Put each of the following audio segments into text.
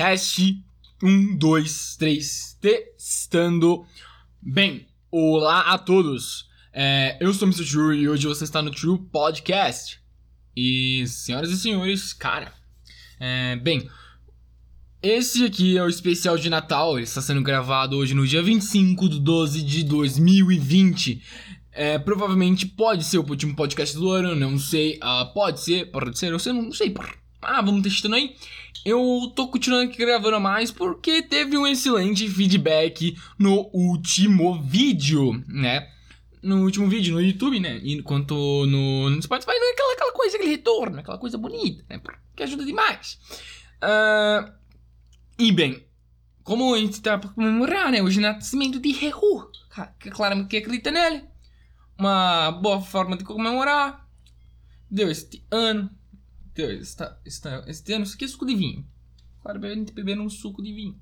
Teste. Um, dois, três. Testando. Bem, olá a todos. É, eu sou o Mr. True e hoje você está no True Podcast. E, senhoras e senhores, cara. É, bem, esse aqui é o especial de Natal. Ele está sendo gravado hoje no dia 25 de 12 de 2020. É, provavelmente pode ser o último podcast do ano, não sei. Uh, pode ser, pode ser, eu sei, não sei. Ah, vamos testando aí. Eu tô continuando aqui gravando mais porque teve um excelente feedback no último vídeo, né? No último vídeo no YouTube, né? Enquanto no, no Spotify não é aquela, aquela coisa, aquele retorno, aquela coisa bonita, né? Que ajuda demais. Uh, e bem, como a gente tá pra comemorar, né? Hoje é o nascimento de Rehu. Claro que acredita nele. Uma boa forma de comemorar. Deu este ano está, está, este ano, isso aqui é suco de vinho. Claro, a gente bebendo um suco de vinho.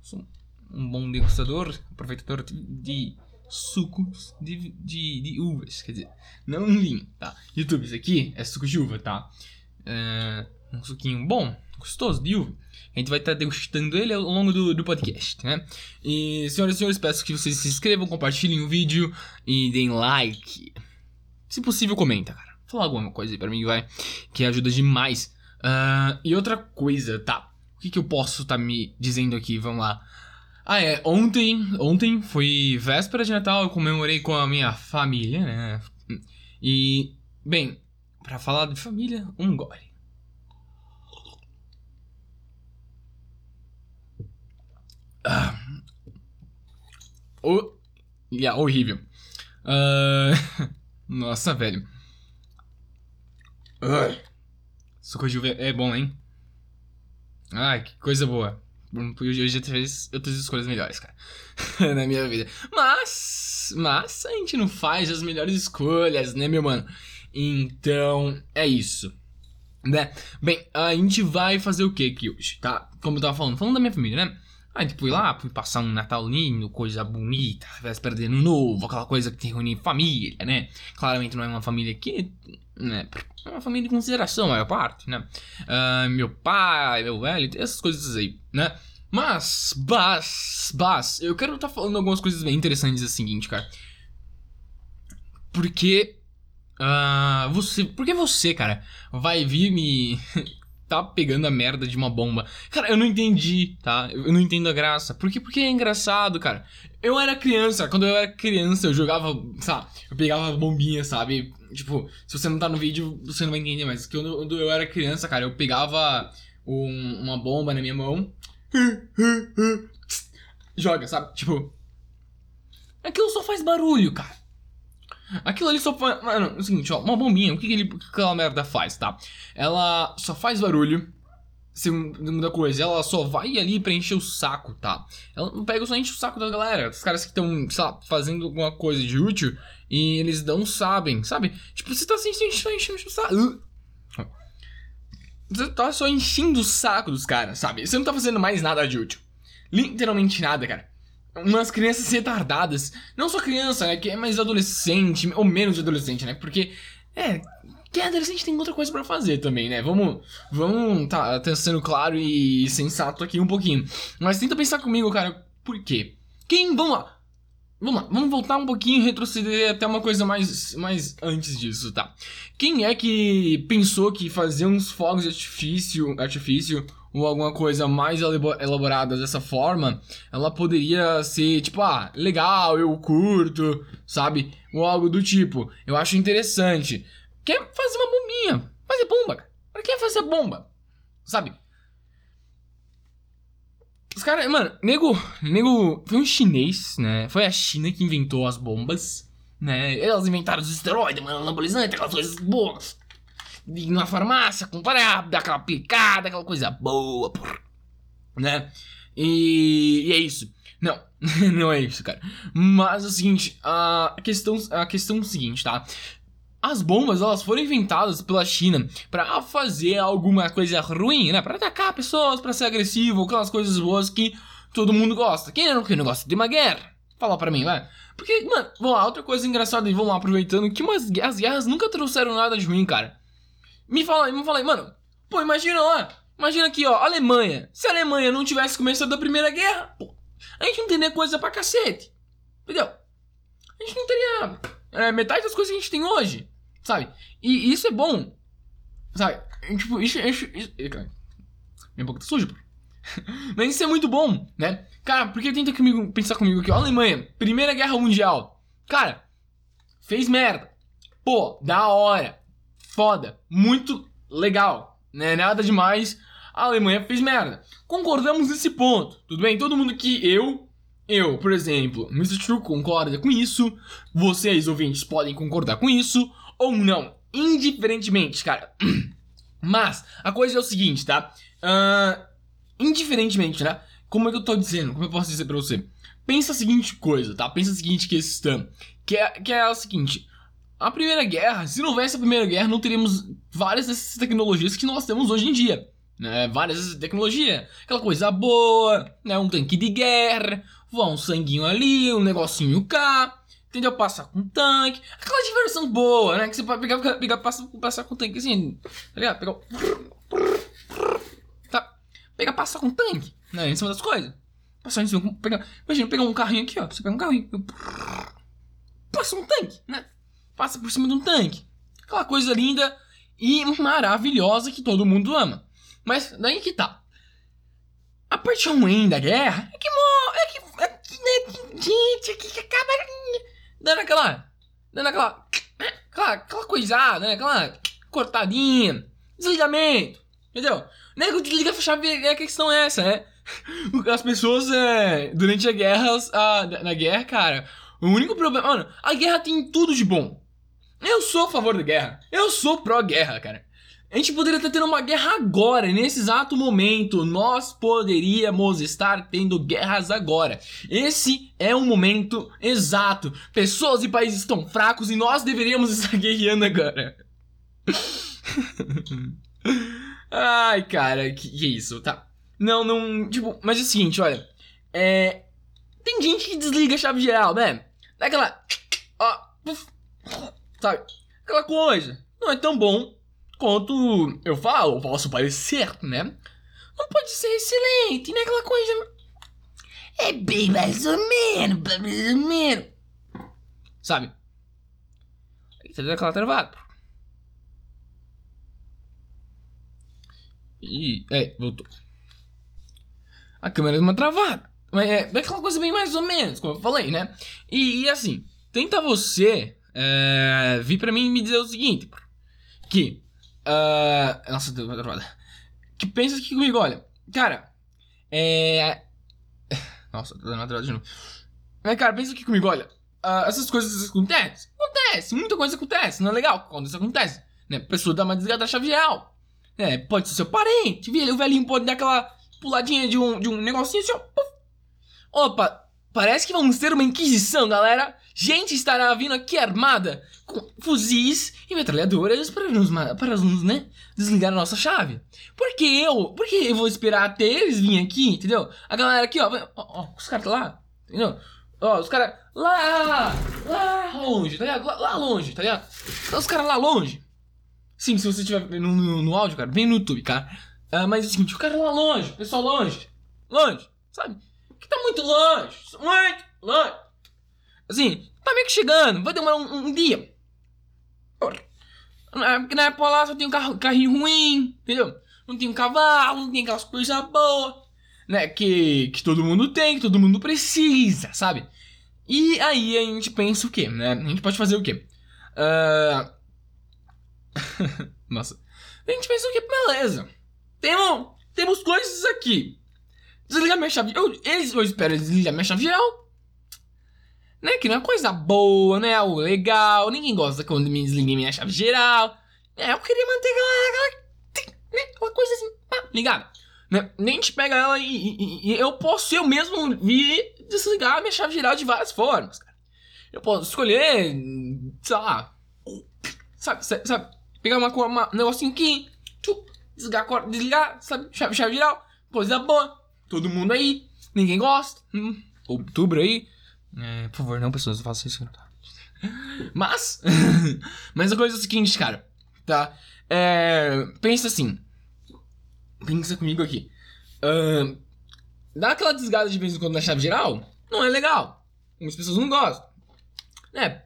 Sou um bom degustador, aproveitador de sucos de, de, de, uvas, quer dizer, não um vinho, tá? YouTube, isso aqui é suco de uva, tá? É um suquinho bom, gostoso de uva. A gente vai estar tá degustando ele ao longo do, do podcast, né? E, senhoras e senhores, peço que vocês se inscrevam, compartilhem o vídeo e deem like. Se possível, comenta, cara falar alguma coisa aí pra mim, vai. Que ajuda demais. Uh, e outra coisa, tá. O que, que eu posso estar tá me dizendo aqui? Vamos lá. Ah, é. Ontem, ontem foi véspera de Natal, eu comemorei com a minha família, né? E, bem, para falar de família, um gole. Ah. Oh, yeah, horrível. Uh, nossa, velho. Ai. Suco de uva é bom, hein? Ai, que coisa boa. Hoje já fez outras escolhas melhores, cara. Na minha vida. Mas. Mas a gente não faz as melhores escolhas, né, meu mano? Então, é isso. Né? Bem, a gente vai fazer o que aqui hoje, tá? Como eu tava falando, falando da minha família, né? Aí fui lá, fui passar um Natal lindo, coisa bonita, véspera de ano novo, aquela coisa que tem reunir família, né? Claramente não é uma família que, né? É uma família de consideração, a maior parte, né? Uh, meu pai, meu velho, essas coisas aí, né? Mas, bas, bas, eu quero estar tá falando algumas coisas bem interessantes é o seguinte, cara. Porque, uh, você, porque você, cara, vai vir me tá pegando a merda de uma bomba. Cara, eu não entendi, tá? Eu não entendo a graça. Por quê? Porque é engraçado, cara. Eu era criança, quando eu era criança, eu jogava, sabe? Eu pegava bombinha, sabe? Tipo, se você não tá no vídeo, você não vai entender, mas quando eu era criança, cara, eu pegava um, uma bomba na minha mão. Joga, sabe? Tipo. Aquilo só faz barulho, cara. Aquilo ali só faz. Mano, é o seguinte, ó, uma bombinha, o que, que, ele, que aquela merda faz, tá? Ela só faz barulho. Segunda coisa, ela só vai ali pra encher o saco, tá? Ela não pega só enche o saco da galera. Os caras que estão, sei lá, fazendo alguma coisa de útil e eles não sabem, sabe? Tipo, você tá assim, só enchendo o saco. Você tá só enchendo o saco dos caras, sabe? Você não tá fazendo mais nada de útil. Literalmente nada, cara umas crianças retardadas. Não só criança, né? Que é mais adolescente, ou menos adolescente, né? Porque, é, quem é adolescente tem outra coisa para fazer também, né? Vamos, vamos, tá, tá sendo claro e sensato aqui um pouquinho. Mas tenta pensar comigo, cara, por quê? Quem, vamos lá. Vamos lá, vamos voltar um pouquinho e retroceder até uma coisa mais, mais antes disso, tá? Quem é que pensou que fazer uns fogos de artifício, artifício ou alguma coisa mais elaborada dessa forma, ela poderia ser tipo, ah, legal, eu curto, sabe? Ou algo do tipo. Eu acho interessante. Quer fazer uma bombinha? Fazer bomba, cara. Pra que fazer bomba? Sabe? Os caras, mano, nego, nego, foi um chinês, né? Foi a China que inventou as bombas, né? Elas inventaram os esteroides, mano, anabolizante, aquelas coisas boas ir na farmácia, comprar, dar aquela aplicada, aquela coisa boa, porra. Né? E, e é isso. Não, não é isso, cara. Mas é o seguinte, a questão, a questão é o seguinte, tá? As bombas, elas foram inventadas pela China para fazer alguma coisa ruim, né? Para atacar pessoas, para ser agressivo, aquelas coisas boas que todo mundo gosta. Quem não, quem não gosta de uma guerra? Fala para mim, vai. Porque, mano, vamos lá, outra coisa engraçada, e vamos lá, aproveitando, que umas, as guerras nunca trouxeram nada de ruim, cara. Me fala, me fala aí, mano. Pô, imagina lá. Imagina aqui, ó, Alemanha. Se a Alemanha não tivesse começado a Primeira Guerra, pô, a gente não teria coisa pra cacete. Entendeu? A gente não teria é, metade das coisas que a gente tem hoje, sabe? E isso é bom, sabe? Tipo, isso, isso, isso, isso minha boca tá suja, pô. Mas isso é muito bom, né? Cara, porque tenta comigo, pensar comigo aqui, ó, Alemanha, Primeira Guerra Mundial. Cara, fez merda. Pô, da hora. Foda. Muito legal. Né? Nada demais. A Alemanha fez merda. Concordamos nesse ponto. Tudo bem? Todo mundo que eu, eu, por exemplo, Mr. True concorda com isso. Vocês, ouvintes, podem concordar com isso. Ou não. Indiferentemente, cara. Mas, a coisa é o seguinte, tá? Uh, indiferentemente, né? Como é que eu tô dizendo? Como eu posso dizer pra você? Pensa a seguinte coisa, tá? Pensa a seguinte questão. Que é, que é a seguinte. A Primeira Guerra, se não houvesse a Primeira Guerra, não teríamos várias dessas tecnologias que nós temos hoje em dia. Né? Várias dessas tecnologias. Aquela coisa boa, né? Um tanque de guerra, voar um sanguinho ali, um negocinho cá. Entendeu? Passar com tanque. Aquela diversão boa, né? Que você pode pegar, pegar passar, passar com tanque assim. Tá ligado? Pegar. Tá. Passar com tanque. Né? Em cima das coisas. Passar em cima. Pegar, imagina, pegar um carrinho aqui, ó. Você pega um carrinho. Passa um tanque, né? Passa por cima de um tanque. Aquela coisa linda e maravilhosa que todo mundo ama. Mas daí que tá. A parte ruim da guerra é que morre. É que. É que, né, gente, é que acaba dando aquela. Dando aquela. Aquela, aquela coisada, né? Aquela cortadinha. Desligamento. Entendeu? Nego desliga a chave é a questão é essa, né? As pessoas, é, durante a guerra, a, na guerra, cara, o único problema. Mano, a guerra tem tudo de bom. Eu sou a favor da guerra. Eu sou pró-guerra, cara. A gente poderia estar tendo uma guerra agora, nesse exato momento. Nós poderíamos estar tendo guerras agora. Esse é um momento exato. Pessoas e países estão fracos e nós deveríamos estar guerreando agora. Ai, cara, que, que isso, tá? Não, não. Tipo, mas é o seguinte, olha. É. Tem gente que desliga a chave geral, né? Dá aquela. Ó. Sabe? Aquela coisa. Não é tão bom quanto eu falo, posso parecer, né? Não pode ser excelente, né? Aquela coisa. É bem mais ou menos, mais ou menos. Sabe? Você deu aquela travada. E. É, voltou. A câmera deu uma travada. Mas é, é aquela coisa bem mais ou menos, como eu falei, né? E, e assim, tenta você é, vir pra mim me dizer o seguinte: que Uh, nossa, deu uma travada. Que pensa aqui comigo, olha. Cara, é. Nossa, dando uma travada de novo. Mas, cara, pensa aqui comigo, olha. Uh, essas coisas acontecem. Acontece, muita coisa acontece. Não é legal quando isso acontece. Né? A pessoa dá uma desligada da chave real. Né? Pode ser seu parente. O velhinho pode dar aquela puladinha de um, de um negocinho assim, ó. Opa, parece que vamos ter uma inquisição, galera. Gente estará vindo aqui armada com fuzis e metralhadoras para nos, para nos né, desligar a nossa chave. Por que eu? Por que eu vou esperar até eles virem aqui, entendeu? A galera aqui, ó, ó, ó os caras lá, entendeu? Ó, os caras lá, lá longe, tá ligado? Lá, lá longe, tá ligado? Os caras lá longe. Sim, se você estiver no, no, no, áudio, cara, vem no YouTube, cara. Uh, mas é o seguinte, o cara lá longe, pessoal longe, longe, sabe? Que tá muito longe, muito longe. Assim, tá meio que chegando, vai demorar um, um dia. Porque na época lá só tem um carro, carrinho ruim, entendeu? Não tem um cavalo, não tem aquelas coisas boas, né? Que, que todo mundo tem, que todo mundo precisa, sabe? E aí a gente pensa o quê, né? A gente pode fazer o quê? Uh... Nossa. A gente pensa o quê? Beleza. Temos, temos coisas aqui. Desligar minha chave. Eu, eles, eu espero desligar minha chave geral né? Que não é coisa boa, né? Algo legal. Ninguém gosta quando me desliguei minha chave geral. É, eu queria manter aquela, aquela, né? aquela coisa assim, ah, ligada. Né? Nem te pega ela e, e, e, eu posso eu mesmo vir desligar minha chave geral de várias formas, cara. Eu posso escolher, sei lá, sabe, sabe, sabe pegar uma, uma, um negocinho aqui, tchum, desligar, desligar, sabe, chave, chave geral, coisa boa, todo mundo aí, ninguém gosta, hum, outubro aí, é, por favor, não, pessoas, não façam isso. Mas, mas a coisa é a seguinte, cara, tá? É, pensa assim. pensa comigo aqui. Uh, dar aquela desgada de vez em quando na chave geral não é legal. Muitas pessoas não gostam. Né?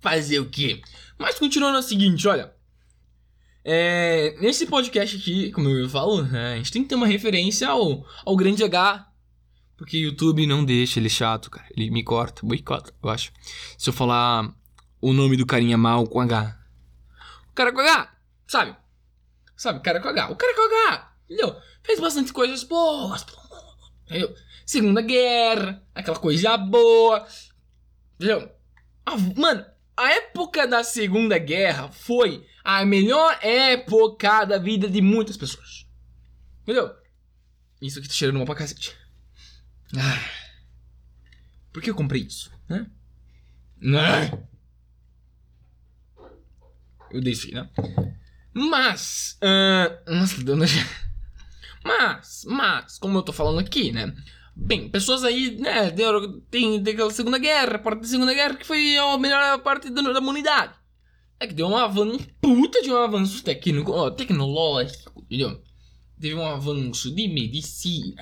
Fazer o quê? Mas continuando é o seguinte, olha. É, nesse podcast aqui, como eu falo, né, a gente tem que ter uma referência ao, ao grande H. Porque o YouTube não deixa, ele chato, cara. Ele me corta, boicota, eu acho. Se eu falar o nome do carinha mal com H. O cara com H, sabe? Sabe, o cara com H. O cara com H, entendeu? Fez bastante coisas boas, entendeu? Segunda Guerra, aquela coisa boa, entendeu? Mano, a época da Segunda Guerra foi a melhor época da vida de muitas pessoas. Entendeu? Isso aqui tá cheirando mal pra cacete. Ah, por que eu comprei isso, né? Ah, eu deixei, né? Mas, uh, nossa, dando Mas, mas, como eu tô falando aqui, né? Bem, pessoas aí, né, tem, tem aquela Segunda Guerra, a parte da Segunda Guerra que foi a melhor parte da, da humanidade. É que deu um avanço, puta de um avanço técnico, ó, tecnológico, entendeu? Teve um avanço de medicina.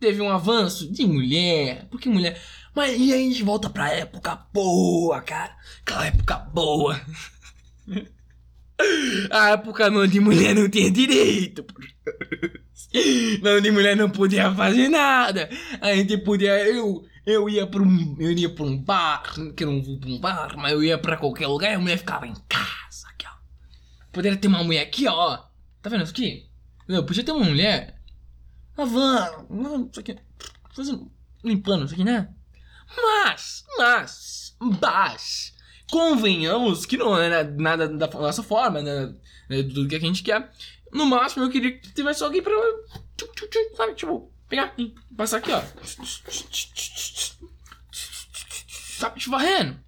Teve um avanço de mulher, porque mulher... Mas e aí a gente volta pra época boa, cara. Aquela época boa. A época onde mulher não tinha direito. Onde mulher não podia fazer nada. A gente podia. Eu, eu ia pra um. Eu ia pra um bar. Que eu não vou pra um bar, mas eu ia pra qualquer lugar e a mulher ficava em casa. Aqui, ó. Poderia ter uma mulher aqui, ó. Tá vendo isso aqui? Eu podia ter uma mulher lavando. Isso aqui. Fazendo. Limpando isso aqui, né? Mas, mas, mas, convenhamos que não é nada da nossa forma, né? É tudo que a gente quer. No máximo, eu queria que tivesse alguém pra. Sabe, tipo, pegar passar aqui, ó. Sabe, te varrendo.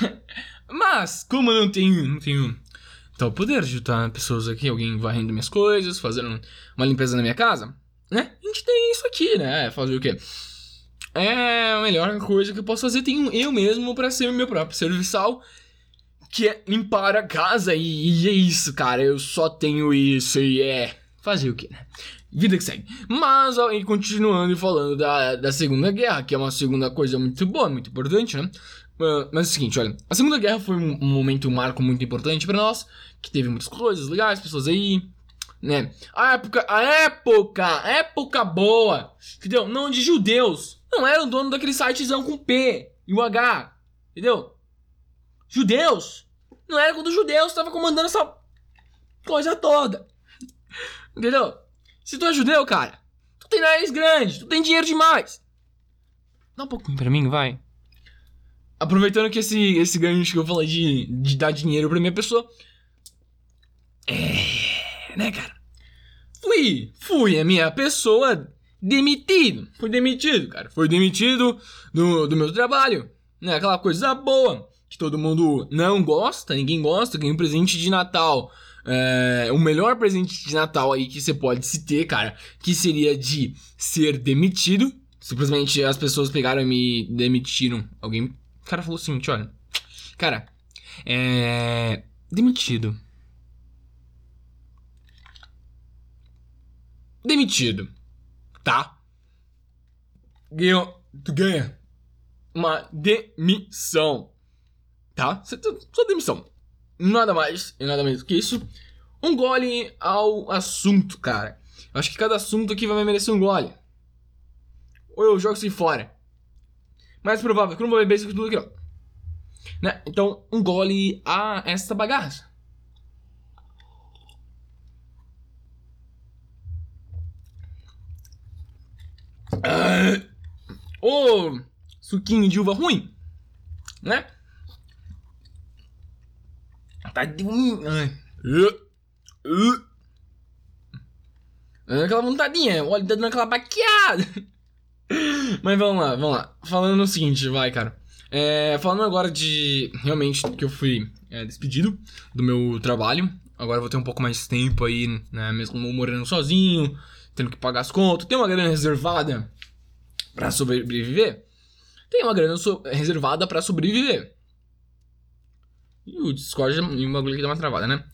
Mas, como eu não tenho, não tenho tal poder de juntar pessoas aqui, alguém varrendo minhas coisas, fazendo uma limpeza na minha casa, né? A gente tem isso aqui, né? Fazer o quê? é a melhor coisa que eu posso fazer. Tenho eu mesmo para ser meu próprio serviçal, que é limpar a casa. E, e, é isso, cara. Eu só tenho isso e é. Fazer o quê, né? Vida que segue. Mas, e continuando falando da, da Segunda Guerra, que é uma segunda coisa muito boa, muito importante, né? Uh, mas é o seguinte, olha, a Segunda Guerra foi um, um momento, um marco muito importante para nós, que teve muitas coisas legais, pessoas aí, né? A época, a época, época boa, entendeu? Não de judeus, não era o dono daquele sitezão com P e o H. Entendeu? Judeus. Não era quando os judeus estavam comandando essa coisa toda. Entendeu? Se tu é judeu, cara, tu tem nariz grande, tu tem dinheiro demais. Dá um pouquinho pra mim, vai. Aproveitando que esse, esse gancho que eu falei de, de dar dinheiro pra minha pessoa. É. Né, cara? Fui, fui a minha pessoa demitido. Foi demitido, cara. Foi demitido do, do meu trabalho. Né? Aquela coisa boa que todo mundo não gosta, ninguém gosta. Ganhei um presente de Natal. É, o melhor presente de Natal aí que você pode se ter, cara, que seria de ser demitido. Simplesmente as pessoas pegaram e me demitiram. Alguém. O cara falou assim: olha, cara, é. Demitido. Demitido tá? Ganha, tu ganha uma demissão, tá? Só demissão. Nada mais e nada menos que isso. Um gole ao assunto, cara. Acho que cada assunto aqui vai merecer um gole. Ou eu jogo isso fora. Mais provável que eu não vou beber isso tudo aqui, ó. Né? Então, um gole a essa bagaça. O suquinho de uva ruim, né? Tá de. Dando aquela vontadinha, olha, tá dando aquela baqueada. Mas vamos lá, vamos lá. Falando o seguinte, vai, cara. É, falando agora de realmente que eu fui é, despedido do meu trabalho. Agora vou ter um pouco mais tempo aí, né? Mesmo morando sozinho, tendo que pagar as contas. Tem uma grana reservada para sobreviver, tem uma grana so reservada para sobreviver. E o Discord é um bagulho que dá uma travada, né?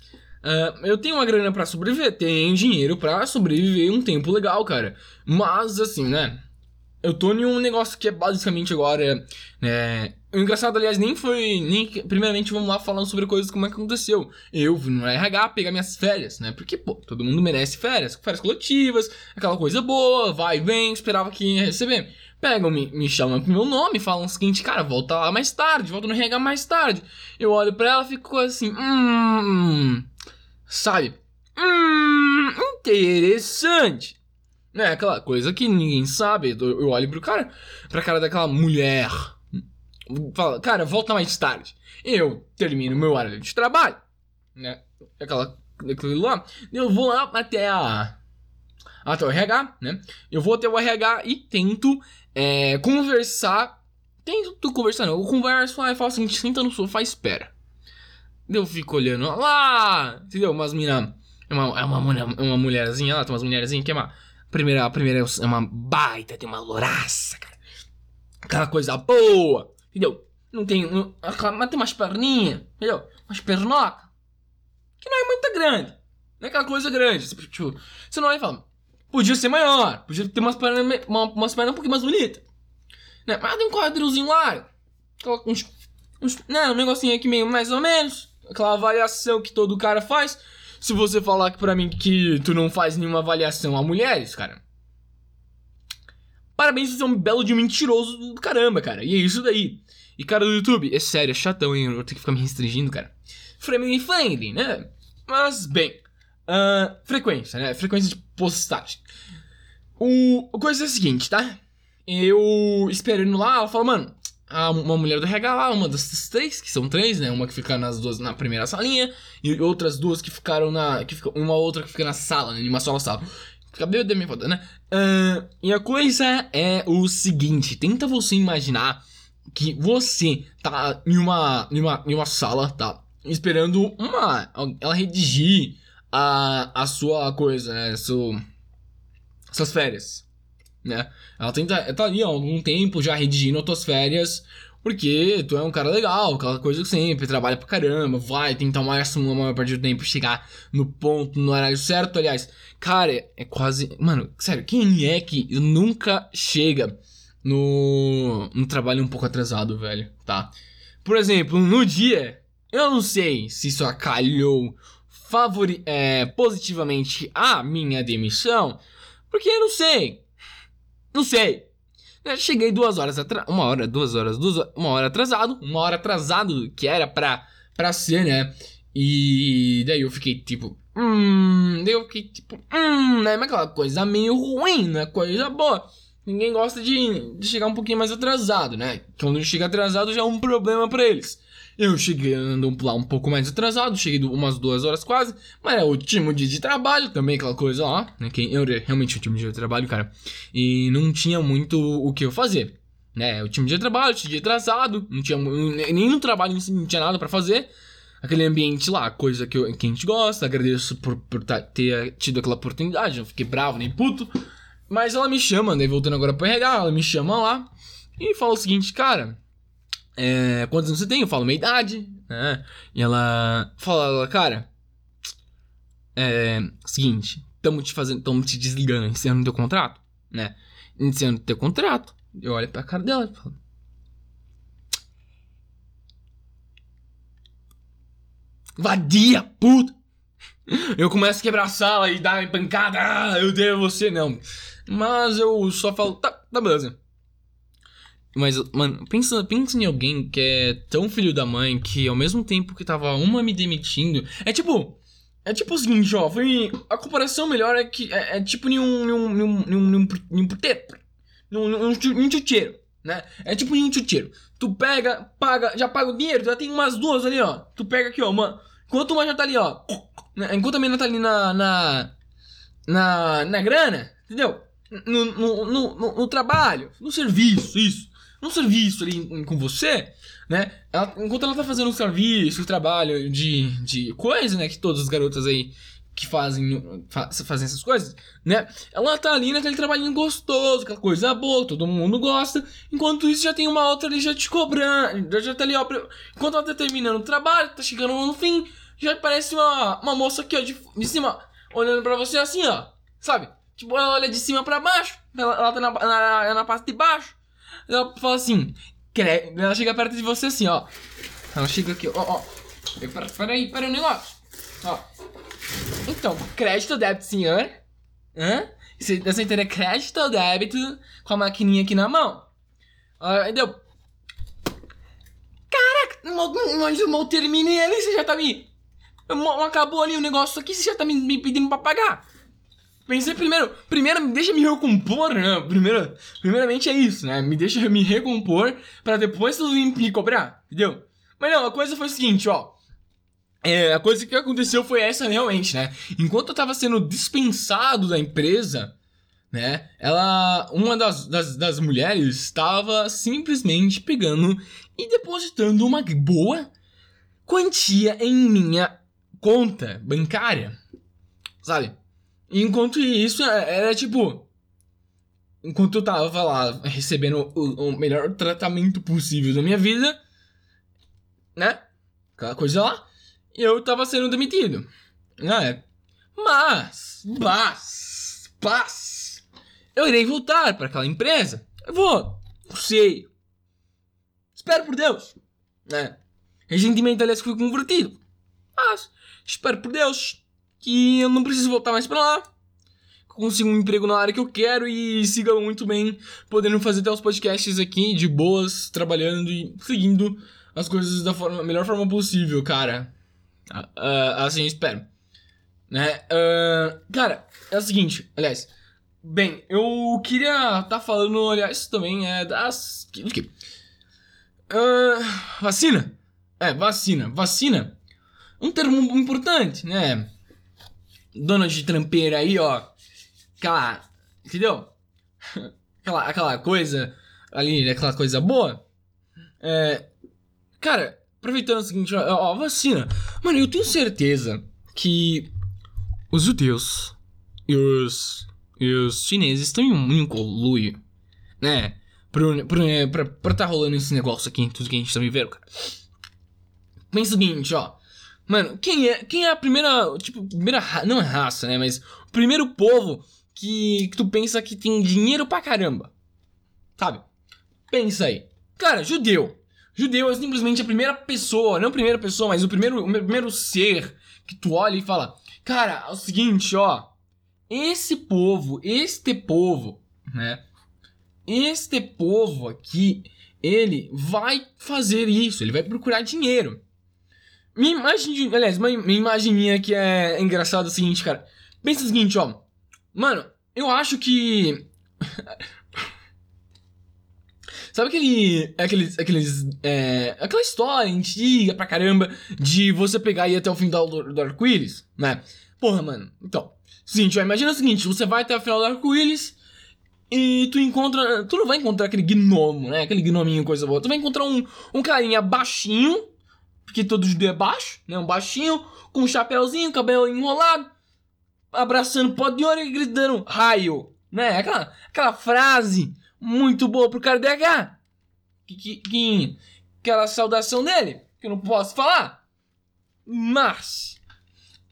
Uh, eu tenho uma grana para sobreviver, tenho dinheiro para sobreviver um tempo legal, cara. Mas, assim, né? Eu tô em um negócio que é basicamente agora, né? O engraçado, aliás, nem foi. Nem, primeiramente, vamos lá falando sobre coisas como é que aconteceu. Eu vim no RH pegar minhas férias, né? Porque, pô, todo mundo merece férias, férias coletivas, aquela coisa boa, vai e vem, esperava que ia receber. Pegam, me, me chamam pro meu nome, falam o seguinte, cara, volta lá mais tarde, volta no RH mais tarde. Eu olho pra ela fico assim, hum. Sabe? Hum, interessante. É aquela coisa que ninguém sabe. Eu olho pro cara, pra cara daquela mulher. Fala, cara, volta mais tarde. Eu termino meu horário de trabalho, né? Aquela, aquilo lá. Eu vou lá até a. Até o RH, né? Eu vou até o RH e tento é, conversar. Tento conversar, não. Eu converso lá e falo assim: senta no sofá espera. Eu fico olhando lá, entendeu? Umas mina. É uma, é uma, mulher, uma mulherzinha lá, tem umas mulherzinhas que é uma. Primeira, a primeira é uma baita, tem uma louraça, cara. Aquela coisa boa, entendeu? Não tem. Mas tem umas perninhas, entendeu? Umas pernocas. Que não é muito grande. Não é aquela coisa grande. Tipo, você não vai falar. Podia ser maior. Podia ter umas pernas, uma, umas pernas um pouquinho mais bonitas. Né? Mas tem um quadrilzinho lá. Uns, uns, né, um negocinho aqui meio mais ou menos aquela avaliação que todo cara faz. Se você falar que pra mim que tu não faz nenhuma avaliação a mulheres, cara. Parabéns, você é um belo de mentiroso do caramba, cara. E é isso daí. E cara do YouTube, é sério, é chatão, hein? Eu ter que ficar me restringindo, cara. Family friendly, né? Mas, bem. Uh, frequência, né? Frequência de postagem. O, a coisa é a seguinte, tá? Eu esperando lá, ela fala, mano, uma mulher do RH lá, uma das três, que são três, né? Uma que fica nas duas na primeira salinha, e outras duas que ficaram na. Que fica, uma outra que fica na sala, né? Em uma só sala. De me foda, né? Uh, e a coisa é o seguinte: tenta você imaginar que você tá em uma, em uma, em uma sala, tá? Esperando uma. Ela redigir a, a sua coisa, né? Suas férias né? Ela tenta, tá ali há algum tempo já redigindo as tuas férias, porque tu é um cara legal, aquela coisa que sempre, trabalha pra caramba, vai tentar o máximo, a maior parte do tempo, chegar no ponto, no horário certo, aliás. Cara, é quase. Mano, sério, quem é que nunca chega no, no trabalho um pouco atrasado, velho, tá? Por exemplo, no dia, eu não sei se isso acalhou favori é, positivamente a minha demissão, porque eu não sei. Não sei. Eu cheguei duas horas atrás. Uma hora, duas horas, duas uma hora atrasado. Uma hora atrasado que era pra, pra ser, né? E daí eu fiquei tipo. Hum. Daí eu fiquei tipo. Hum, né? Mas aquela coisa meio ruim, né? Coisa boa. Ninguém gosta de, de chegar um pouquinho mais atrasado, né? Quando chega atrasado já é um problema para eles. Eu cheguei andando lá um pouco mais atrasado, cheguei umas duas horas quase, mas é o último dia de trabalho também, aquela coisa lá, né? Que eu realmente o último dia de trabalho, cara. E não tinha muito o que eu fazer, né? O último dia de trabalho, dia atrasado, não tinha nem no trabalho não tinha nada para fazer. Aquele ambiente lá, coisa que, eu, que a gente gosta, agradeço por, por ter tido aquela oportunidade, não fiquei bravo nem puto. Mas ela me chama, né? Voltando agora pra RH, ela me chama lá e fala o seguinte, cara, é, quantos anos você tem? Eu falo minha idade, né? E ela fala, cara, é, seguinte, tamo te fazendo, tamo te desligando, encerrando teu contrato, né? Encerrando teu contrato. Eu olho pra cara dela e falo, Vadia, puta! Eu começo a quebrar a sala e dar pancada, ah, eu devo você, não. Mas eu só falo, tá, tá beleza. Mas, mano, pensa, pensa em alguém que é tão filho da mãe que ao mesmo tempo que tava uma me demitindo. É tipo. É tipo o seguinte, ó. A comparação melhor é que. É, é tipo em um. Em um. Em um. Em um, em um chuteiro, né? É tipo em um chuteiro. Tu pega, paga, já paga o dinheiro, já tem umas duas ali, ó. Tu pega aqui, ó, mano. Enquanto uma já tá ali, ó. Né? Enquanto a menina tá ali na. Na. Na, na grana, entendeu? No, no, no, no, no trabalho, no serviço, isso um serviço ali com você, né? Ela, enquanto ela tá fazendo um serviço, um trabalho de, de coisa, né? Que todas as garotas aí que fazem, fazem essas coisas, né? Ela tá ali naquele trabalhinho gostoso, aquela coisa boa, todo mundo gosta. Enquanto isso, já tem uma outra ali já te cobrando, já tá ali, ó. Enquanto ela tá terminando o trabalho, tá chegando no fim, já parece uma, uma moça aqui, ó, de, de cima, olhando pra você assim, ó. Sabe? Tipo, ela olha de cima pra baixo, ela, ela tá na, na, na parte de baixo. Ela fala assim, ela chega perto de você assim, ó. Ela chega aqui, ó, ó. Peraí, peraí o negócio. Ó. Então, crédito ou débito, senhor? Hã? Você, você entender crédito ou débito com a maquininha aqui na mão? Ah, entendeu? Caraca, mas eu mal terminei ali, você já tá me. Acabou ali o negócio aqui, você já tá me, me pedindo pra pagar. Pensei primeiro, primeiro me deixa me recompor, né? Primeiro, primeiramente é isso, né? Me deixa me recompor para depois tu vir me cobrar, entendeu? Mas não, a coisa foi o seguinte, ó. É, a coisa que aconteceu foi essa realmente, né? Enquanto eu tava sendo dispensado da empresa, né? Ela, uma das, das, das mulheres estava simplesmente pegando e depositando uma boa quantia em minha conta bancária, sabe? Enquanto isso, é, era tipo. Enquanto eu tava lá recebendo o, o melhor tratamento possível da minha vida, né? Aquela coisa lá, eu tava sendo demitido, né? Mas, mas, mas, eu irei voltar para aquela empresa. Eu vou, não sei. Espero por Deus, né? Recentemente, aliás, fui convertido. Mas, espero por Deus que eu não preciso voltar mais pra lá. Consigo um emprego na área que eu quero e siga muito bem, podendo fazer até os podcasts aqui de boas, trabalhando e seguindo as coisas da forma, melhor forma possível, cara. Uh, assim, espero. Né? Uh, cara, é o seguinte, aliás. Bem, eu queria estar tá falando, aliás, também é das. Uh, vacina. É, vacina. Vacina. Um termo importante, né? Donald Trumpeira aí, ó. Aquela. Entendeu? aquela, aquela coisa ali, aquela coisa boa. É. Cara, aproveitando o seguinte, ó, vacina. Mano, eu tenho certeza que os judeus e os, e os chineses estão em um conluio, né? Pra, pra, pra, pra tá rolando esse negócio aqui, tudo que a gente tá vivendo, cara. Pensa o seguinte, ó. Mano, quem é, quem é a primeira, tipo, primeira, não é raça, né, mas o primeiro povo que, que tu pensa que tem dinheiro pra caramba? Sabe? Pensa aí. Cara, judeu. Judeu é simplesmente a primeira pessoa, não a primeira pessoa, mas o primeiro, o primeiro ser que tu olha e fala: Cara, é o seguinte, ó. Esse povo, este povo, né? Este povo aqui, ele vai fazer isso, ele vai procurar dinheiro. Minha imagem, aliás, minha, imagem minha que é engraçada é o seguinte, cara. Pensa o seguinte, ó. Mano, eu acho que. Sabe aquele. Aqueles. aqueles é, aquela história antiga pra caramba de você pegar e ir até o final do, do arco-íris, né? Porra, mano. Então. Seguinte, ó, imagina o seguinte: você vai até o final do arco-íris e tu encontra. Tu não vai encontrar aquele gnomo, né? Aquele gnominho, coisa boa. Tu vai encontrar um, um carinha baixinho porque todo judeu é baixo, né? Um baixinho, com um chapéuzinho, cabelo enrolado, abraçando pó de ouro e gritando raio, né? Aquela, aquela frase muito boa pro cara DH. Que, que, que, aquela saudação dele, que eu não posso falar. Mas,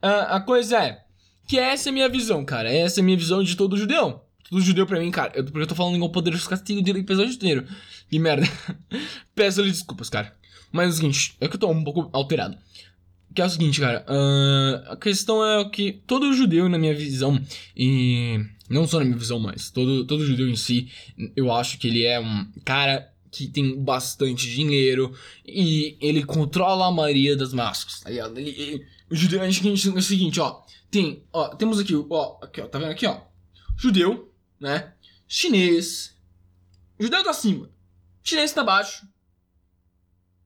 a, a coisa é que essa é a minha visão, cara. Essa é a minha visão de todo judeu. Todo judeu pra mim, cara. Eu, porque eu tô falando igual poder dos castigos de episódio inteiro. Que merda. Peço-lhe desculpas, cara. Mas é o seguinte, é que eu tô um pouco alterado. Que é o seguinte, cara. Uh, a questão é que todo judeu, na minha visão, e não só na minha visão, mas todo, todo judeu em si, eu acho que ele é um cara que tem bastante dinheiro e ele controla a maioria das massas, tá ligado? O judeu, a gente, gente é o seguinte, ó. Tem, ó, temos aqui, ó, aqui, ó, tá vendo aqui, ó? Judeu, né? Chinês. Judeu tá acima. Chinês tá abaixo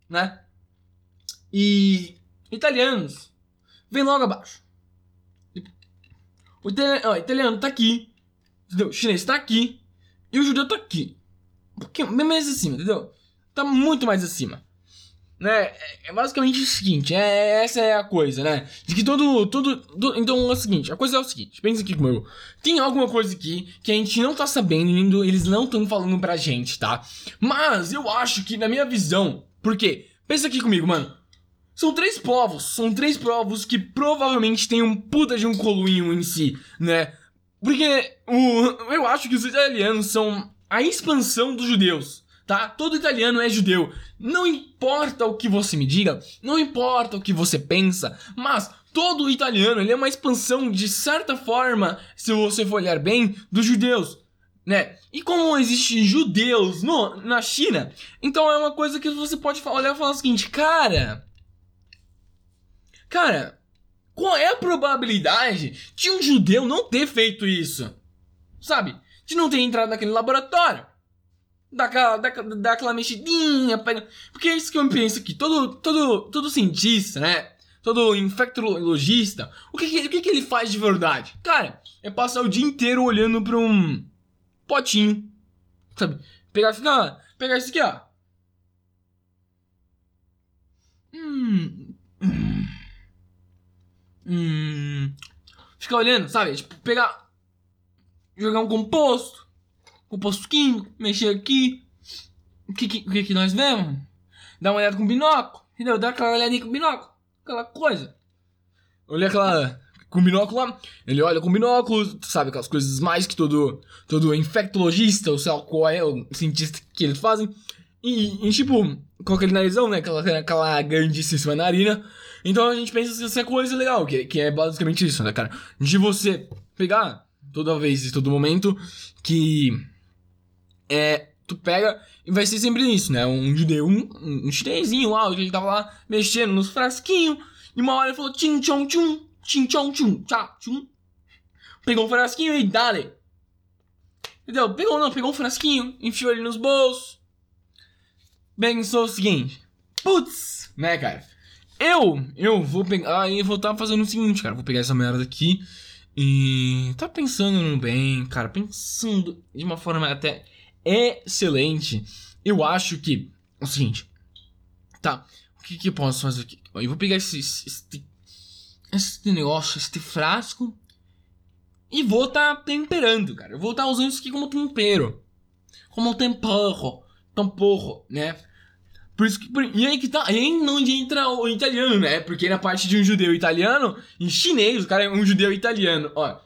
né? E italianos vem logo abaixo. O italiano, ó, italiano tá aqui, entendeu? O chinês tá aqui e o judeu tá aqui. Um pouquinho mais acima, entendeu? Tá muito mais acima. Né? É basicamente o seguinte, é, essa é a coisa, né? De que todo, todo, Então é o seguinte, a coisa é o seguinte, pensa aqui comigo. Tem alguma coisa aqui que a gente não tá sabendo, eles não estão falando pra gente, tá? Mas eu acho que, na minha visão, por quê? Pensa aqui comigo, mano. São três povos, são três povos que provavelmente têm um puta de um coluinho em si, né? Porque o, eu acho que os italianos são a expansão dos judeus, tá? Todo italiano é judeu. Não importa o que você me diga, não importa o que você pensa, mas todo italiano ele é uma expansão, de certa forma, se você for olhar bem, dos judeus. Né? E como existem judeus no, na China, então é uma coisa que você pode olhar e falar o seguinte, cara, Cara, qual é a probabilidade de um judeu não ter feito isso? Sabe? De não ter entrado naquele laboratório. Daquela, daquela mexidinha. Porque é isso que eu penso aqui. Todo, todo, todo cientista, né? Todo infectologista. O que, que, o que, que ele faz de verdade? Cara, é passar o dia inteiro olhando pra um potinho. Sabe? Pegar, ficar, pegar isso aqui, ó. Hum. hum. Hum. Ficar olhando, sabe? Tipo, pegar. Jogar um composto. Composto químico. Mexer aqui. O que, que, que, que nós vemos? Dar uma olhada com binóculo. Entendeu? Dá aquela olhadinha com binóculo. Aquela coisa. Olha aquela. Com binóculo lá. Ele olha com binóculo. Sabe? Aquelas coisas mais que todo. Todo infectologista, ou sei lá qual é o cientista que eles fazem. E, e tipo, com aquele narizão, né? Aquela, aquela grandíssima narina. Então a gente pensa que essa é coisa legal, que, que é basicamente isso, né, cara? De você pegar toda vez e todo momento que é. Tu pega e vai ser sempre isso, né? Um judeu, um, um chinesinho lá, que ele tava lá mexendo nos frasquinhos, e uma hora ele falou tchim tchom tchum, tchim tchom tchum, tchá, tchum. Pegou um frasquinho e dale. Entendeu? Pegou não, pegou um frasquinho, enfiou ele nos bolsos. Pensou o seguinte, putz, né, cara? Eu, eu vou pegar. Aí eu vou estar tá fazendo o seguinte, cara. Vou pegar essa merda aqui e. Tá pensando bem, cara. Pensando de uma forma até excelente. Eu acho que. É o seguinte. Tá. O que que eu posso fazer aqui? Eu vou pegar esse. Este, este negócio, este frasco. E vou estar tá temperando, cara. Eu vou estar tá usando isso aqui como tempero. Como tempero. Tempero, né? Por isso que, por, e aí que tá, aí não entra o italiano, né? Porque na parte de um judeu italiano, em chinês, o cara é um judeu italiano, ó.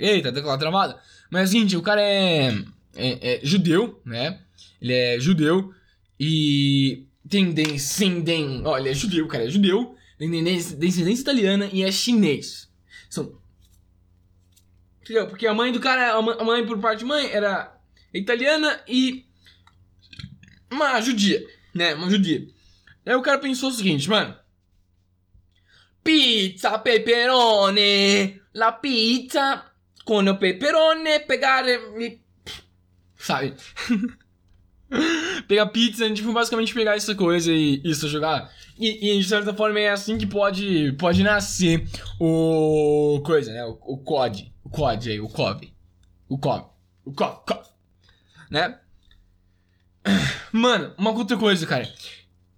Eita, aquela travada. Mas gente, o cara é, é, é, judeu, né? Ele é judeu e tem descendência. Olha, é judeu, cara, é judeu, tem descendência italiana e é chinês. São. Entendeu? Porque a mãe do cara, a mãe por parte de mãe era italiana e uma judia, né? Uma judia. Aí o cara pensou o seguinte, mano. Pizza pepperoni, la pizza con o pepperoni, pegare... Sabe? pegar pizza, tipo, basicamente pegar essa coisa e isso, jogar. E, e, de certa forma é assim que pode, pode nascer o... coisa, né? O, COD. O COD aí, o COV. O COV. O COV, COV. Né? Mano, uma outra coisa, cara.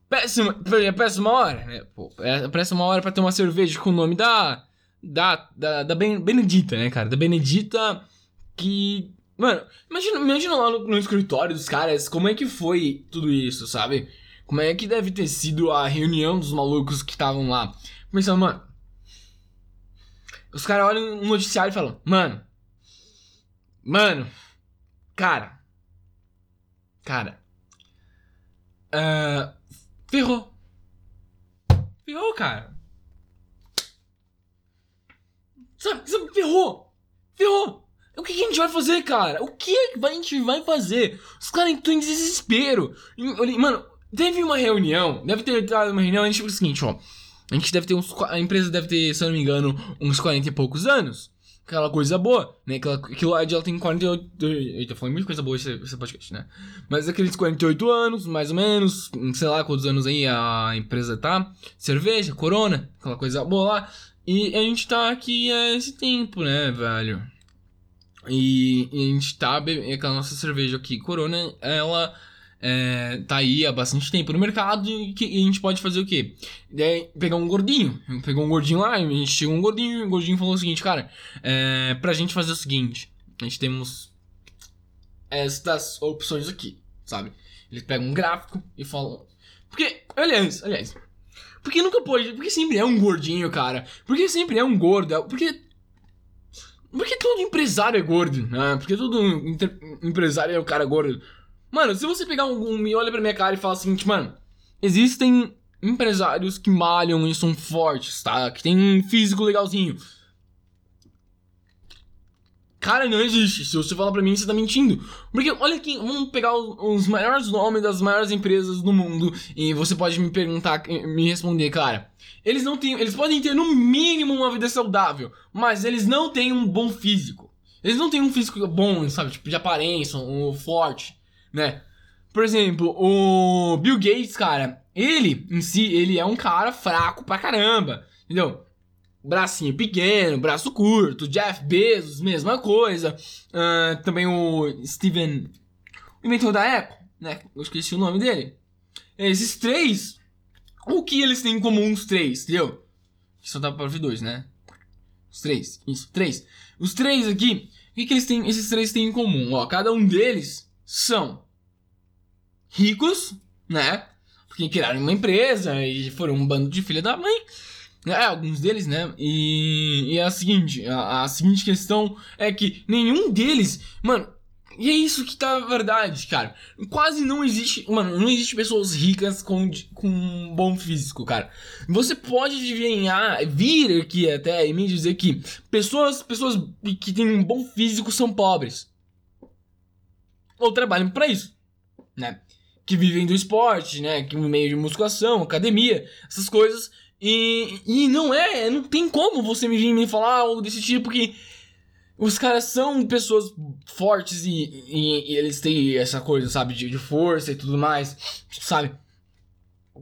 Péssima, péssima hora, né? Pô, é, péssima hora pra ter uma cerveja com o nome da. Da. Da, da Benedita, né, cara? Da Benedita que. Mano, imagina, imagina lá no, no escritório dos caras como é que foi tudo isso, sabe? Como é que deve ter sido a reunião dos malucos que estavam lá. Pensando, mano. Os caras olham no noticiário e falam, mano. Mano. Cara. Cara. Uh, ferrou. Ferrou, cara. Sabe, sabe, ferrou. Ferrou. O que, que, a gente vai fazer, cara? O que a gente vai fazer? Os caras estão em desespero. Mano, teve uma reunião. Deve ter uma reunião. A gente falou o seguinte, ó. A gente deve ter uns. A empresa deve ter, se eu não me engano, uns 40 e poucos anos aquela coisa boa, né? Aquela, aquilo ela tem 48. Eita, foi muita coisa boa esse, esse podcast, né? Mas aqueles 48 anos, mais ou menos, sei lá quantos anos aí a empresa tá. Cerveja, corona, aquela coisa boa lá. E a gente tá aqui há esse tempo, né, velho? E, e a gente tá bebendo. Aquela nossa cerveja aqui, corona, ela é, tá aí há bastante tempo no mercado e, que, e a gente pode fazer o quê? É, pegar um gordinho. Pegou um gordinho lá, a gente chegou um gordinho e o gordinho falou o seguinte, cara, é, pra gente fazer o seguinte, a gente temos estas opções aqui, sabe? Eles pegam um gráfico e falam. Porque, aliás, aliás. Porque nunca pode. Porque sempre é um gordinho, cara. Porque sempre é um gordo. Porque. Porque todo empresário é gordo, né? Porque todo empresário é o cara gordo. Mano, se você pegar um, um me olha pra minha cara e fala o seguinte, mano, existem empresários que malham e são fortes, tá? Que tem um físico legalzinho. Cara, não existe. Se você fala pra mim, você tá mentindo. Porque, olha aqui, vamos pegar os, maiores nomes das maiores empresas do mundo e você pode me perguntar, me responder, cara. Eles não têm. Eles podem ter no mínimo uma vida saudável, mas eles não têm um bom físico. Eles não têm um físico bom, sabe? Tipo, de aparência, um forte né? Por exemplo, o Bill Gates, cara, ele em si, ele é um cara fraco pra caramba, entendeu? Bracinho pequeno, braço curto, Jeff Bezos, mesma coisa. Uh, também o Steven, o inventor da Apple, né? Eu esqueci o nome dele. Esses três, o que eles têm em comum os três, entendeu? Só dá pra ver dois, né? Os três, isso, três. Os três aqui, o que, que eles têm, esses três têm em comum? Ó, cada um deles são ricos, né? Porque criaram uma empresa e foram um bando de filha da mãe. É, alguns deles, né? E, e é a seguinte, a, a, seguinte questão é que nenhum deles, mano, e é isso que tá a verdade, cara. Quase não existe, mano, não existe pessoas ricas com, com um bom físico, cara. Você pode adivinhar, vir aqui até e me dizer que pessoas, pessoas que têm um bom físico são pobres ou trabalham para isso, né? Que vivem do esporte, né? Que no meio de musculação, academia, essas coisas. E, e não é, não tem como você me vir me falar algo desse tipo que os caras são pessoas fortes e, e, e eles têm essa coisa, sabe, de, de, força e tudo mais, sabe?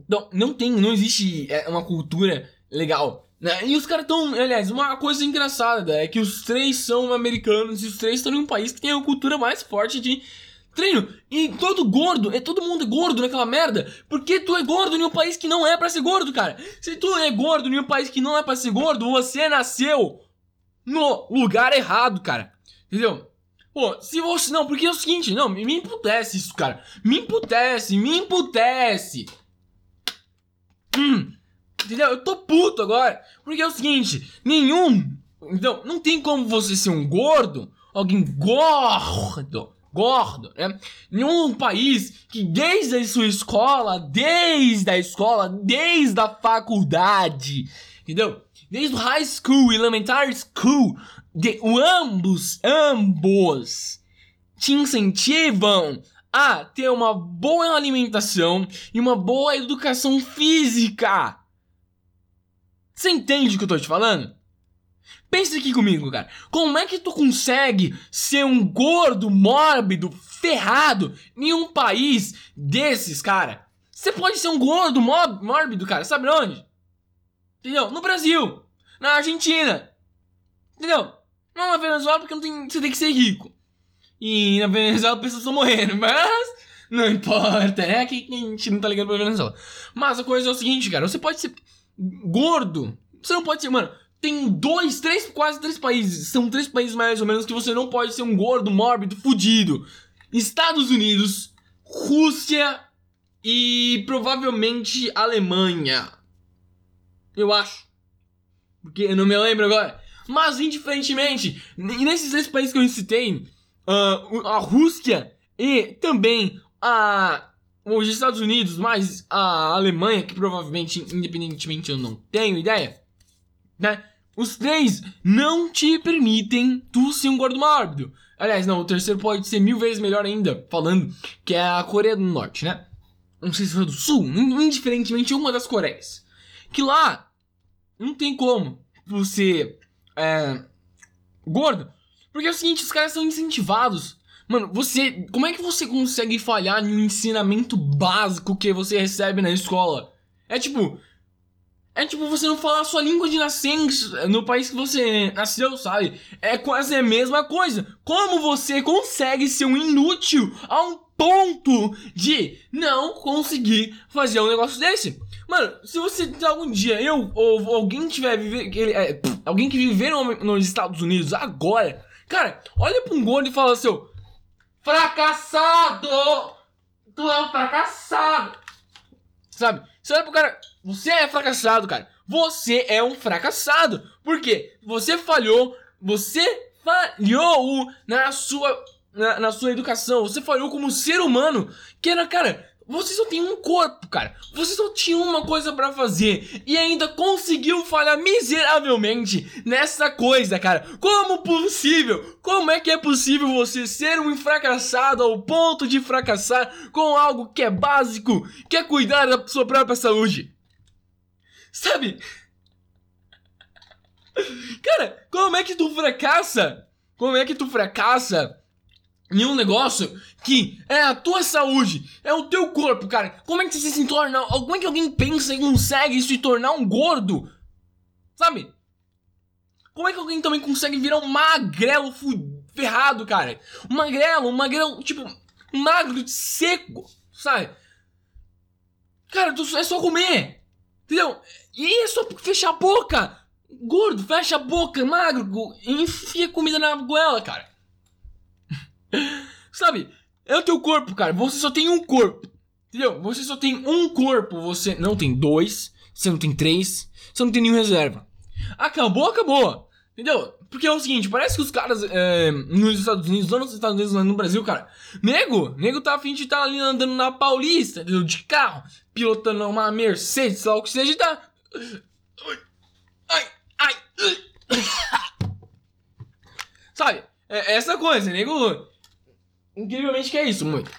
Não, não tem, não existe é, uma cultura legal. Né? E os caras estão, aliás, uma coisa engraçada é que os três são americanos e os três estão em um país que tem a cultura mais forte de treino. E todo gordo, é todo mundo é gordo naquela merda. Porque tu é gordo em um país que não é para ser gordo, cara. Se tu é gordo em um país que não é para ser gordo, você nasceu no lugar errado, cara. Entendeu? Pô, se você. Não, porque é o seguinte, não, me, imputece isso, cara. Me imputece, me imputece. Hum, entendeu? Eu tô puto agora. Porque é o seguinte, nenhum. Então, não tem como você ser um gordo, alguém gordo gordo, né? Em um país que desde a sua escola, desde a escola, desde a faculdade, entendeu? Desde o high school, elementary school, de, ambos, ambos te incentivam a ter uma boa alimentação e uma boa educação física. Você entende o que eu tô te falando? Pensa aqui comigo, cara. Como é que tu consegue ser um gordo, mórbido, ferrado em um país desses, cara? Você pode ser um gordo, mórbido, cara, sabe onde? Entendeu? No Brasil, na Argentina. Entendeu? Não na Venezuela porque não tem, você tem que ser rico. E na Venezuela pessoas estão morrendo, mas não importa, é que a gente não tá ligando pra Venezuela. Mas a coisa é o seguinte, cara, você pode ser gordo. Você não pode ser, mano, tem dois, três, quase três países. São três países mais ou menos que você não pode ser um gordo, mórbido, fudido. Estados Unidos, Rússia e provavelmente Alemanha. Eu acho. Porque eu não me lembro agora. Mas, indiferentemente, nesses três países que eu citei, uh, a Rússia e também a, os Estados Unidos, mais a Alemanha, que provavelmente, independentemente, eu não tenho ideia, né? Os três não te permitem tu ser um gordo mórbido. Aliás, não, o terceiro pode ser mil vezes melhor ainda, falando que é a Coreia do Norte, né? Não sei se foi do Sul, indiferentemente uma das Coreias. Que lá não tem como você é gordo. Porque é o seguinte, os caras são incentivados. Mano, você. Como é que você consegue falhar no ensinamento básico que você recebe na escola? É tipo, é tipo você não falar a sua língua de nascença no país que você nasceu, sabe? É quase a mesma coisa. Como você consegue ser um inútil a um ponto de não conseguir fazer um negócio desse? Mano, se você algum dia, eu ou alguém tiver viver, é, alguém que viver nos Estados Unidos agora, cara, olha pra um gordo e fala assim, fracassado! Tu é um fracassado! Sabe? Você olha pro cara. Você é fracassado, cara. Você é um fracassado. Por quê? Você falhou. Você falhou na sua. Na, na sua educação. Você falhou como ser humano. Que era, cara. Você só tem um corpo, cara. Você só tinha uma coisa para fazer e ainda conseguiu falhar miseravelmente nessa coisa, cara. Como possível? Como é que é possível você ser um fracassado ao ponto de fracassar com algo que é básico, que é cuidar da sua própria saúde? Sabe? Cara, como é que tu fracassa? Como é que tu fracassa em um negócio que é a tua saúde, é o teu corpo, cara. Como é que você se torna. Como é que alguém pensa e consegue se tornar um gordo? Sabe? Como é que alguém também consegue virar um magrelo ferrado, cara? Um magrelo, um magrelo, tipo, magro, seco, sabe? Cara, tu, é só comer, entendeu? E é fechar a boca. Gordo, fecha a boca, magro, enfia comida na goela, cara. Sabe? É o teu corpo, cara. Você só tem um corpo. Entendeu? Você só tem um corpo. Você não tem dois. Você não tem três. Você não tem nenhum reserva. Acabou, acabou. Entendeu? Porque é o seguinte, parece que os caras é, nos Estados Unidos, lá nos Estados Unidos, lá no Brasil, cara, nego, nego tá afim de estar tá ali andando na Paulista, entendeu? de carro, pilotando uma Mercedes, sei lá o que seja, e tá. Ai, ai, Sabe? É, essa coisa, nego incrivelmente que é isso, muito.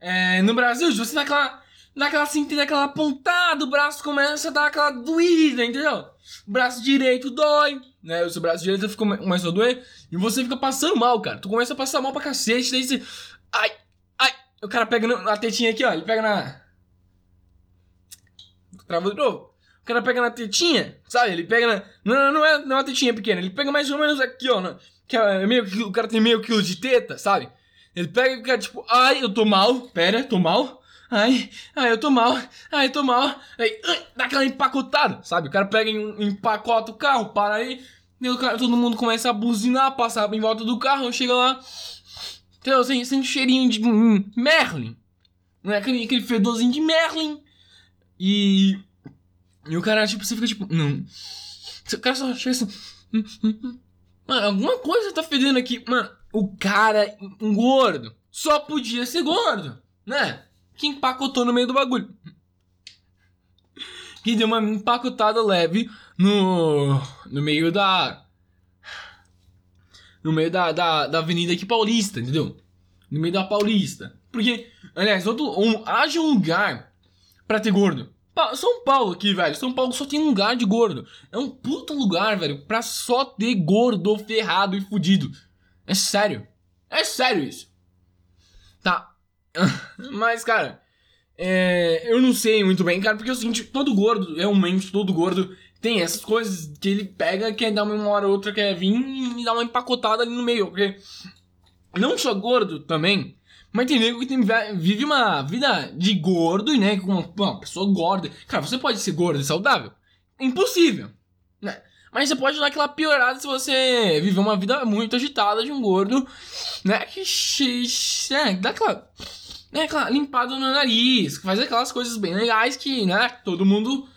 É, no Brasil, você dá aquela, dá aquela cinta, aquela pontada, o braço começa a dar aquela doída, entendeu? O braço direito dói, né? O seu braço direito fica, começa a doer e você fica passando mal, cara. Tu começa a passar mal pra cacete, daí você. Ai, ai. O cara pega na tetinha aqui, ó. Ele pega na. Travou de novo. O cara pega na tetinha, sabe? Ele pega na. Não, não é, não é uma tetinha pequena, ele pega mais ou menos aqui, ó. Que é meio, o cara tem meio quilo de teta, sabe? Ele pega e fica tipo, ai, eu tô mal, pera, tô mal. Ai, ai, eu tô mal, ai, tô mal. Aí, dá aquela empacotada, sabe? O cara pega e empacota o carro, para aí. E cara, todo mundo começa a buzinar, passar em volta do carro, chega lá. Entendeu? Sem, sem cheirinho de hum, Merlin. Né? Aquele, aquele fedorzinho de Merlin. E. E o cara, tipo, você fica tipo, não. O cara só chega assim. Hum, hum, hum. Mano, alguma coisa tá fedendo aqui. Mano, o cara, um gordo, só podia ser gordo, né? Que empacotou no meio do bagulho. Que deu uma empacotada leve no, no meio da. No meio da, da, da avenida aqui paulista, entendeu? No meio da paulista. Porque, aliás, outro, um, haja um lugar pra ter gordo. São Paulo aqui, velho. São Paulo só tem um lugar de gordo. É um puta lugar, velho, pra só ter gordo ferrado e fudido. É sério. É sério isso. Tá. Mas, cara, é, eu não sei muito bem, cara, porque é o seguinte, todo gordo, realmente, todo gordo tem essas coisas que ele pega, quer dar uma hora ou outra, quer vir e dar uma empacotada ali no meio, porque não só gordo também, mas nego que vive uma vida de gordo, né, com uma, uma pessoa gorda. Cara, você pode ser gordo e saudável? Impossível, né? Mas você pode dar aquela piorada se você viver uma vida muito agitada de um gordo, né? Que é, dá aquela, né, aquela limpada no nariz, faz aquelas coisas bem legais que, né, todo mundo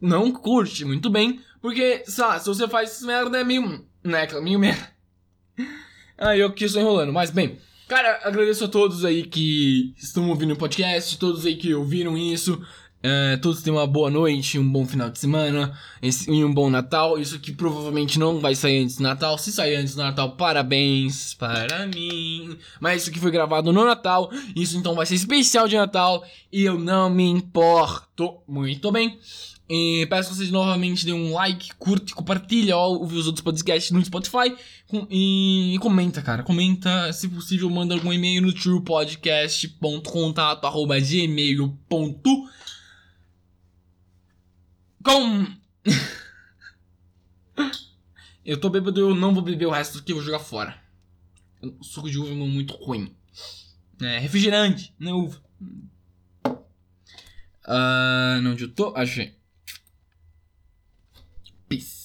não curte muito bem. Porque, sei lá, se você faz merda é meio, né, meio merda. Ah, eu que estou enrolando, mas bem. Cara, agradeço a todos aí que estão ouvindo o podcast, todos aí que ouviram isso. É, todos tenham uma boa noite, um bom final de semana e um bom Natal. Isso aqui provavelmente não vai sair antes do Natal. Se sair antes do Natal, parabéns para mim. Mas isso aqui foi gravado no Natal. Isso então vai ser especial de Natal. E eu não me importo. Muito bem. E peço que vocês novamente dêem um like, curte, compartilha ouvir os outros podcasts no Spotify. E, comenta, cara. Comenta, se possível, manda algum e-mail no truepodcast.contato.gmail.com com. eu tô bêbado, eu não vou beber o resto aqui, eu vou jogar fora. O suco de uva é muito ruim. É, refrigerante, não é uva. Uh, onde eu tô? Achei. Peace.